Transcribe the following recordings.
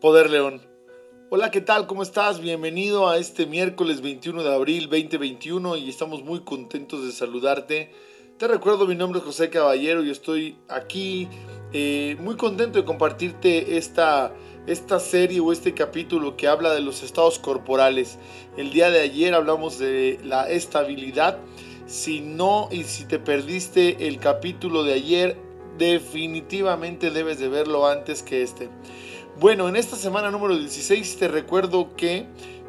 Poder León. Hola, ¿qué tal? ¿Cómo estás? Bienvenido a este miércoles 21 de abril 2021 y estamos muy contentos de saludarte. Te recuerdo, mi nombre es José Caballero y estoy aquí eh, muy contento de compartirte esta, esta serie o este capítulo que habla de los estados corporales. El día de ayer hablamos de la estabilidad. Si no y si te perdiste el capítulo de ayer, definitivamente debes de verlo antes que este. Bueno, en esta semana número 16 te recuerdo que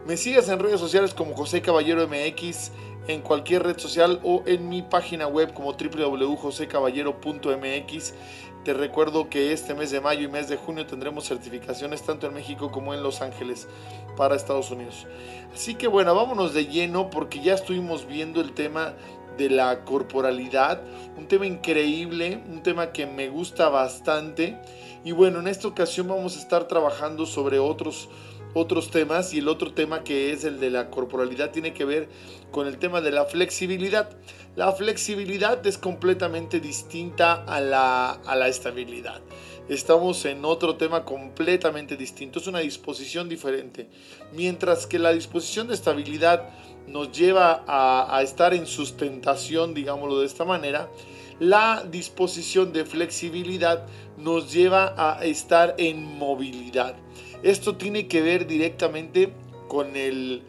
me sigas en redes sociales como José Caballero MX, en cualquier red social o en mi página web como www.josecaballero.mx. Te recuerdo que este mes de mayo y mes de junio tendremos certificaciones tanto en México como en Los Ángeles para Estados Unidos. Así que bueno, vámonos de lleno porque ya estuvimos viendo el tema de la corporalidad, un tema increíble, un tema que me gusta bastante y bueno, en esta ocasión vamos a estar trabajando sobre otros, otros temas y el otro tema que es el de la corporalidad tiene que ver con el tema de la flexibilidad. La flexibilidad es completamente distinta a la, a la estabilidad. Estamos en otro tema completamente distinto, es una disposición diferente. Mientras que la disposición de estabilidad nos lleva a, a estar en sustentación, digámoslo de esta manera, la disposición de flexibilidad nos lleva a estar en movilidad. Esto tiene que ver directamente con el,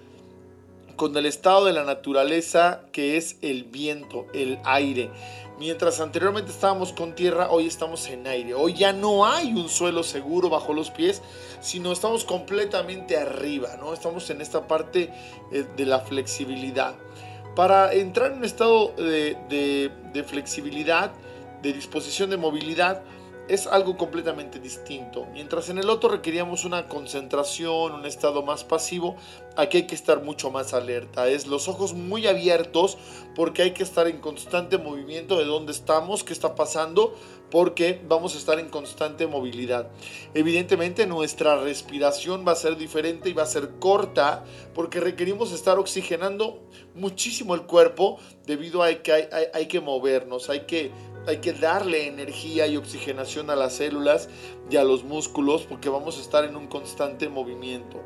con el estado de la naturaleza que es el viento, el aire. Mientras anteriormente estábamos con tierra, hoy estamos en aire. Hoy ya no hay un suelo seguro bajo los pies, sino estamos completamente arriba, ¿no? Estamos en esta parte eh, de la flexibilidad. Para entrar en un estado de, flexibilidad, de disposición de movilidad, es algo completamente distinto. Mientras en el otro requeríamos una concentración, un estado más pasivo, aquí hay que estar mucho más alerta. Es los ojos muy abiertos porque hay que estar en constante movimiento de dónde estamos, qué está pasando, porque vamos a estar en constante movilidad. Evidentemente nuestra respiración va a ser diferente y va a ser corta porque requerimos estar oxigenando muchísimo el cuerpo debido a que hay, hay, que movernos, hay que, hay que darle energía y oxigenación a las células y a los músculos porque vamos a estar en un constante movimiento.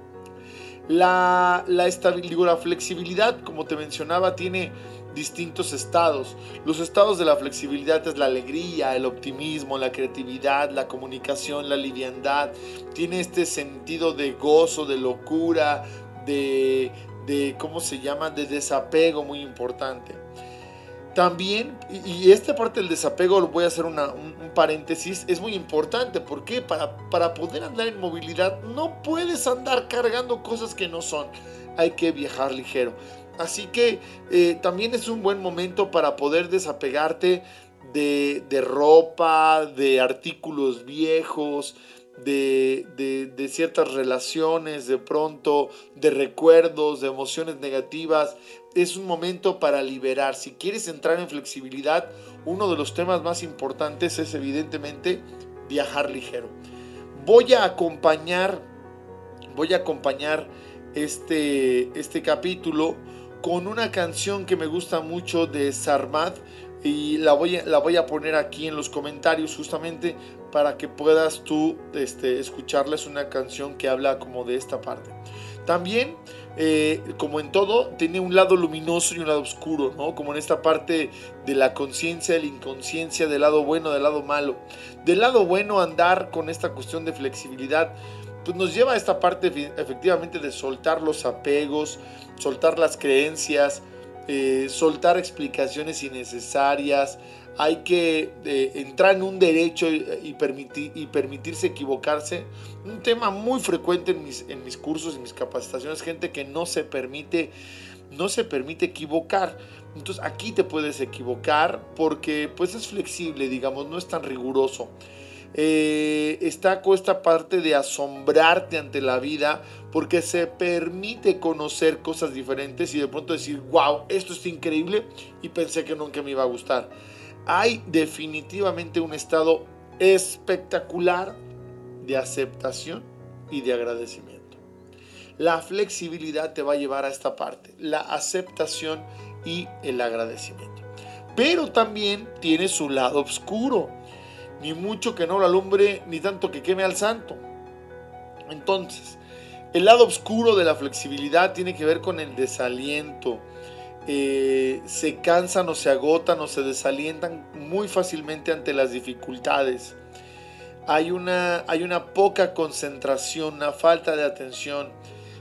La, la, la flexibilidad, como te mencionaba, tiene distintos estados. Los estados de la flexibilidad es la alegría, el optimismo, la creatividad, la comunicación, la liviandad. Tiene este sentido de gozo, de locura, de, de ¿cómo se llama? De desapego muy importante. También, y esta parte del desapego, voy a hacer un, paréntesis, es muy importante. porque Para, para poder andar en movilidad no puedes andar cargando cosas que no son. Hay que viajar ligero. Así que eh, también es un buen momento para poder desapegarte de, ropa, de artículos viejos, de, de, ciertas relaciones, de pronto, de recuerdos, de emociones negativas. Es un momento para liberar. Si quieres entrar en flexibilidad, uno de los temas más importantes es evidentemente viajar ligero. Voy a acompañar, voy a acompañar este, este capítulo con una canción que me gusta mucho de Sarmad y la voy, a, la voy a poner aquí en los comentarios justamente para que puedas tú este, escucharla. Es una canción que habla como de esta parte. También, eh, como en todo, tiene un lado luminoso y un lado oscuro, ¿no? Como en esta parte de la conciencia, de la inconsciencia, del lado bueno, del lado malo. Del lado bueno, andar con esta cuestión de flexibilidad pues nos lleva a esta parte efectivamente de soltar los apegos, soltar las creencias, eh, soltar explicaciones innecesarias. Hay que eh, entrar en un derecho y, permitir, y permitirse equivocarse. Un tema muy frecuente en mis, en mis cursos y mis capacitaciones, gente que no se permite, no se permite equivocar. Entonces aquí te puedes equivocar porque pues es flexible, digamos, no es tan riguroso. Eh, está con esta parte de asombrarte ante la vida porque se permite conocer cosas diferentes y de pronto decir, wow, esto es increíble y pensé que nunca me iba a gustar. Hay definitivamente un estado espectacular de aceptación y de agradecimiento. La flexibilidad te va a llevar a esta parte, la aceptación y el agradecimiento. Pero también tiene su lado oscuro ni mucho que no lo alumbre, ni tanto que queme al santo. Entonces, el lado oscuro de la flexibilidad tiene que ver con el desaliento. Eh, se cansan o se agotan o se desalientan muy fácilmente ante las dificultades. Hay una, hay una poca concentración, una falta de atención.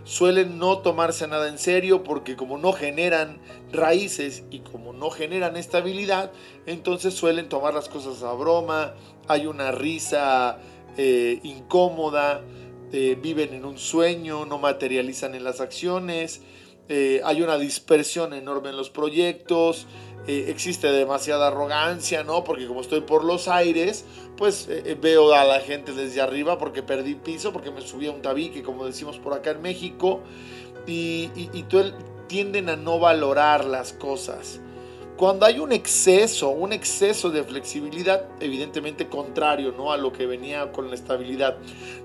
Suelen no tomarse nada en serio porque como no generan raíces y como no generan estabilidad, entonces suelen tomar las cosas a broma. Hay una risa eh, incómoda eh, viven en un sueño, no materializan en las acciones, eh, hay una dispersión enorme en los proyectos, eh, existe demasiada arrogancia, ¿no? Porque como estoy por los aires, pues veo a la gente desde arriba porque perdí piso, porque me subí a un tabique, como decimos por acá en México, y, y tienden a no valorar las cosas. Cuando hay un exceso, un exceso de flexibilidad, evidentemente contrario ¿no? a lo que venía con la estabilidad.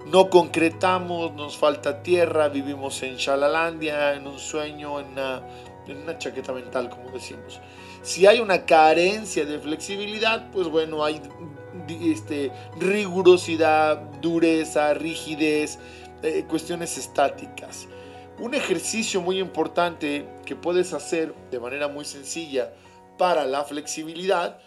No concretamos, nos falta tierra, vivimos en Shalalandia, en un sueño, en una, chaqueta mental, como decimos. Si hay una carencia de flexibilidad, pues bueno, hay este, rigurosidad, dureza, rigidez, eh, cuestiones estáticas. Un ejercicio muy importante que puedes hacer de manera muy sencilla para la flexibilidad,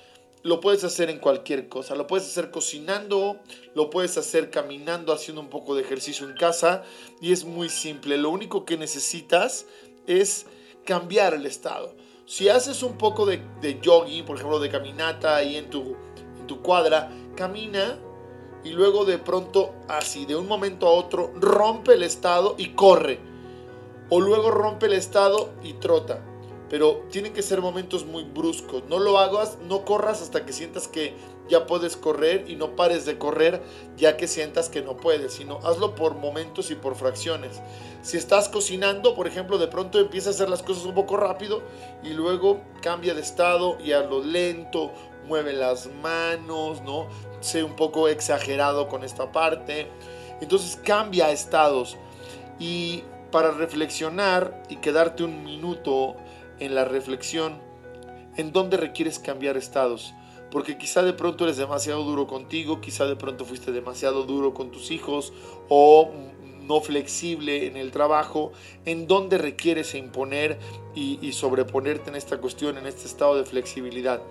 lo puedes hacer en cualquier cosa. Lo puedes hacer cocinando, lo puedes hacer caminando, haciendo un poco de ejercicio en casa y es muy simple. Lo único que necesitas es cambiar el estado. Si haces un poco de, jogging, por ejemplo, de caminata ahí en tu, en tu cuadra, camina y luego de pronto, así, de un momento a otro, rompe el estado y corre. O luego rompe el estado y trota pero tienen que ser momentos muy bruscos. No lo hagas, no corras hasta que sientas que ya puedes correr y no pares de correr ya que sientas que no puedes, sino hazlo por momentos y por fracciones. Si estás cocinando, por ejemplo, de pronto empieza a hacer las cosas un poco rápido y luego cambia de estado y a lo lento, mueve las manos, ¿no? Sé un poco exagerado con esta parte. Entonces cambia estados y para reflexionar y quedarte un minuto en la reflexión en dónde requieres cambiar estados. Porque quizá de pronto eres demasiado duro contigo, quizá de pronto fuiste demasiado duro con tus hijos o no flexible en el trabajo, en dónde requieres imponer y, sobreponerte en esta cuestión, en este estado de flexibilidad.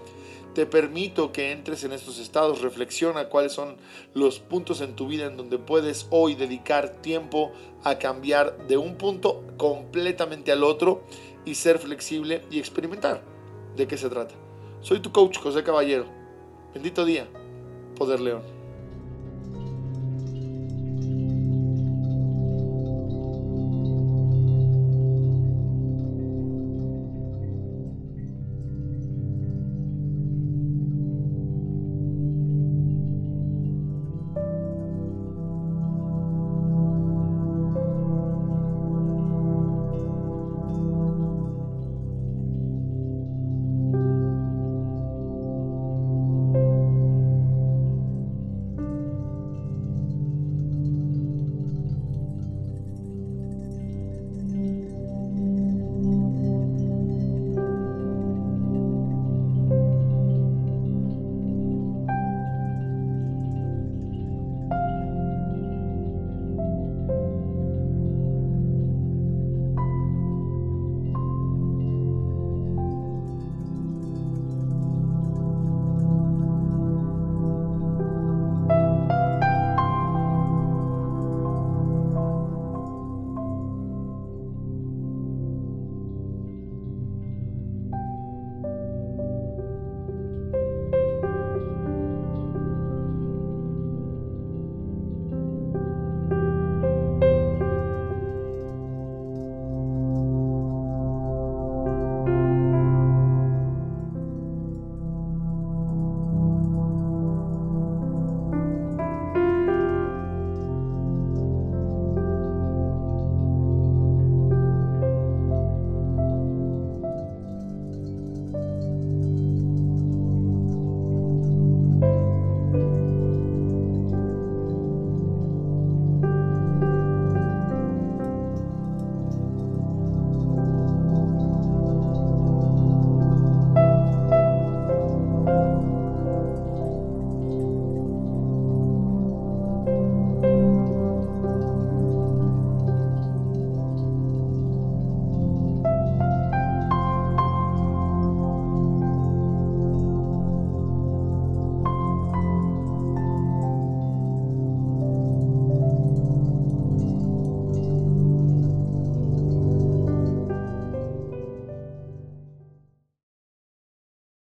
Te permito que entres en estos estados, reflexiona cuáles son los puntos en tu vida en donde puedes hoy dedicar tiempo a cambiar de un punto completamente al otro y ser flexible y experimentar. ¿De qué se trata? Soy tu coach José Caballero. Bendito día, Poder León.